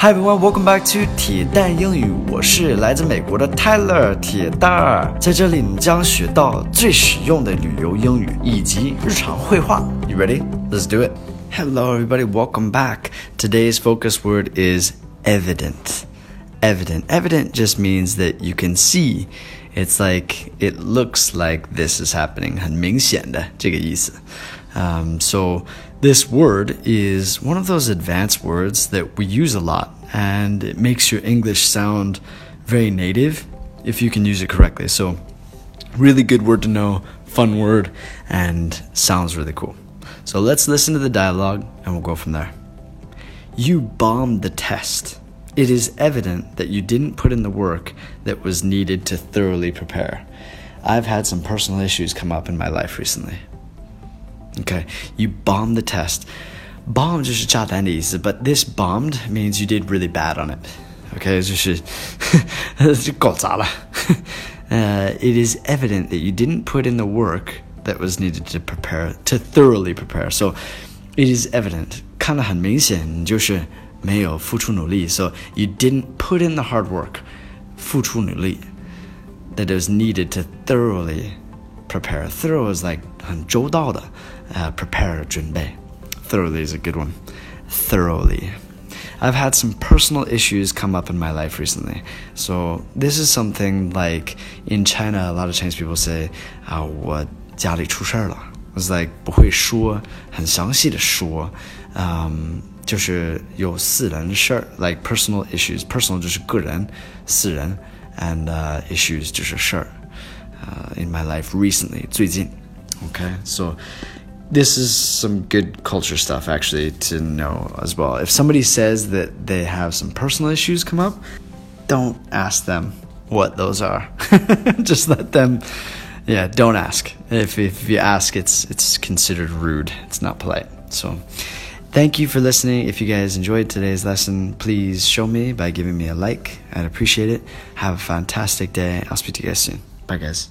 Hi everyone, welcome back to 铁蛋英语。我是来自美国的 Tyler 铁蛋儿，在这里你将学到最实用的旅游英语以及日常会话。You ready? Let's do it. Hello everybody, welcome back. Today's focus word is evident. Evident. Evident just means that you can see. It's like it looks like this is happening. 很明显的这个意思。Um, so this word is one of those advanced words that we use a lot, and it makes your English sound very native if you can use it correctly. So, really good word to know, fun word, and sounds really cool. So let's listen to the dialogue, and we'll go from there. You bombed the test. It is evident that you didn't put in the work that was needed to thoroughly prepare. I've had some personal issues come up in my life recently. Okay, you bombed the test. Bomb 就是炸弹的意思，but this bombed means you did really bad on it. Okay, 就是就搞砸了。uh, it is evident that you didn't put in the work that was needed to prepare to thoroughly prepare. So it is evident，看得很明显，就是没有付出努力。So you didn't put in the hard work，付出努力 that was needed to thoroughly prepare. Thorough is like 很周到的。uh, prepare 准备. Thoroughly is a good one. Thoroughly. I've had some personal issues come up in my life recently. So this is something like in China, a lot of Chinese people say, 啊，我家里出事儿了。It's like 不会说，很详细的说，嗯，就是有私人事儿，like personal issues. Personal 就是个人，私人，and uh, issues 就是事儿。 Uh, in my life recently, 最近。Okay, so this is some good culture stuff actually to know as well. If somebody says that they have some personal issues come up, don't ask them what those are. Just let them yeah, don't ask. If if you ask it's it's considered rude. It's not polite. So Thank you for listening. If you guys enjoyed today's lesson, please show me by giving me a like. I'd appreciate it. Have a fantastic day. I'll speak to you guys soon. Bye guys.